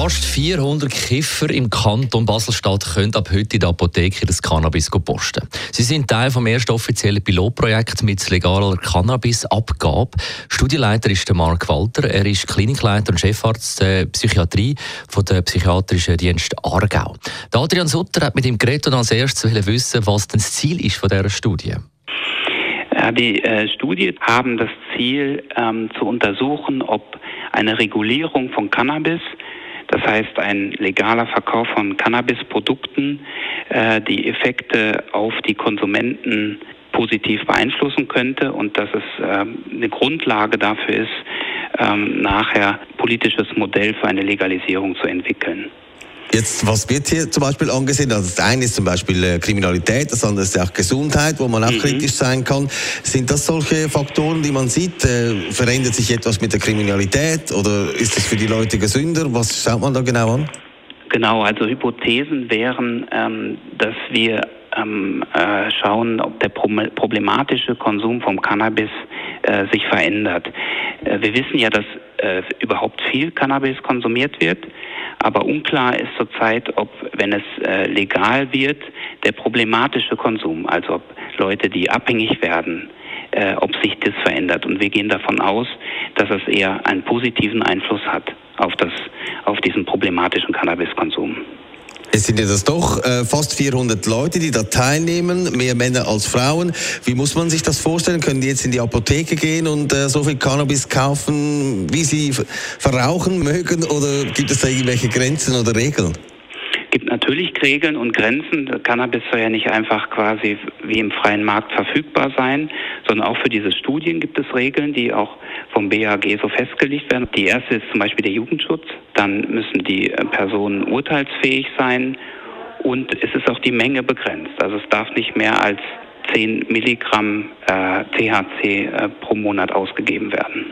Fast 400 Kiffer im Kanton Basel-Stadt können ab heute in der Apotheke das Cannabis posten. Sie sind Teil vom ersten offiziellen Pilotprojekt mit legaler Cannabisabgabe. Studienleiter ist der Mark Walter. Er ist Klinikleiter und Chefarzt der Psychiatrie von der psychiatrischen Dienst Aargau. Der Adrian Sutter hat mit ihm geredet und als erstes wissen, was denn das Ziel ist von dieser Studie. Die äh, Studien haben das Ziel, ähm, zu untersuchen, ob eine Regulierung von Cannabis das heißt, ein legaler Verkauf von Cannabisprodukten, äh, die Effekte auf die Konsumenten positiv beeinflussen könnte und dass es äh, eine Grundlage dafür ist, ähm, nachher politisches Modell für eine Legalisierung zu entwickeln. Jetzt, was wird hier zum Beispiel angesehen? Also das eine ist zum Beispiel äh, Kriminalität, das andere ist auch Gesundheit, wo man auch mhm. kritisch sein kann. Sind das solche Faktoren, die man sieht? Äh, verändert sich etwas mit der Kriminalität oder ist es für die Leute gesünder? Was schaut man da genau an? Genau, also Hypothesen wären, ähm, dass wir ähm, äh, schauen, ob der problematische Konsum vom Cannabis äh, sich verändert. Äh, wir wissen ja, dass äh, überhaupt viel Cannabis konsumiert wird. Aber unklar ist zurzeit, ob, wenn es äh, legal wird, der problematische Konsum, also ob Leute, die abhängig werden, äh, ob sich das verändert. Und wir gehen davon aus, dass es eher einen positiven Einfluss hat auf, das, auf diesen problematischen Cannabiskonsum. Es sind ja das doch äh, fast 400 Leute, die da teilnehmen, mehr Männer als Frauen. Wie muss man sich das vorstellen? Können die jetzt in die Apotheke gehen und äh, so viel Cannabis kaufen, wie sie verrauchen mögen? Oder gibt es da irgendwelche Grenzen oder Regeln? Gibt natürlich Regeln und Grenzen. Cannabis soll ja nicht einfach quasi wie im freien Markt verfügbar sein, sondern auch für diese Studien gibt es Regeln, die auch vom BAG so festgelegt werden. Die erste ist zum Beispiel der Jugendschutz. Dann müssen die Personen urteilsfähig sein und es ist auch die Menge begrenzt. Also es darf nicht mehr als 10 Milligramm äh, THC äh, pro Monat ausgegeben werden.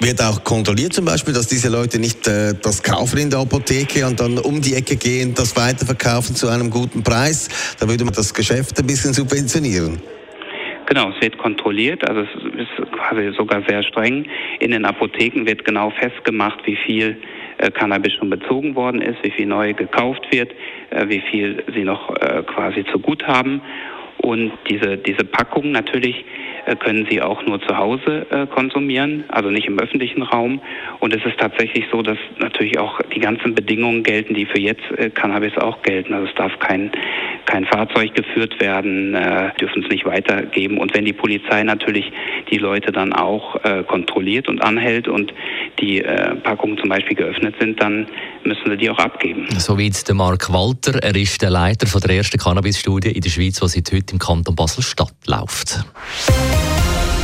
Wird auch kontrolliert zum Beispiel, dass diese Leute nicht äh, das kaufen in der Apotheke und dann um die Ecke gehen, das weiterverkaufen zu einem guten Preis? Da würde man das Geschäft ein bisschen subventionieren. Genau, es wird kontrolliert, also es ist quasi sogar sehr streng. In den Apotheken wird genau festgemacht, wie viel äh, Cannabis schon bezogen worden ist, wie viel neu gekauft wird, äh, wie viel sie noch äh, quasi zu gut haben. Und diese, diese Packung natürlich können sie auch nur zu Hause äh, konsumieren, also nicht im öffentlichen Raum. Und es ist tatsächlich so, dass natürlich auch die ganzen Bedingungen gelten, die für jetzt äh, Cannabis auch gelten. Also es darf kein, kein Fahrzeug geführt werden, äh, dürfen es nicht weitergeben. Und wenn die Polizei natürlich die Leute dann auch äh, kontrolliert und anhält und die äh, Packungen zum Beispiel geöffnet sind, dann müssen sie die auch abgeben. So wie der Mark Walter, er ist der Leiter von der ersten Cannabis-Studie in der Schweiz, die seit heute im Kanton Basel-Stadt läuft.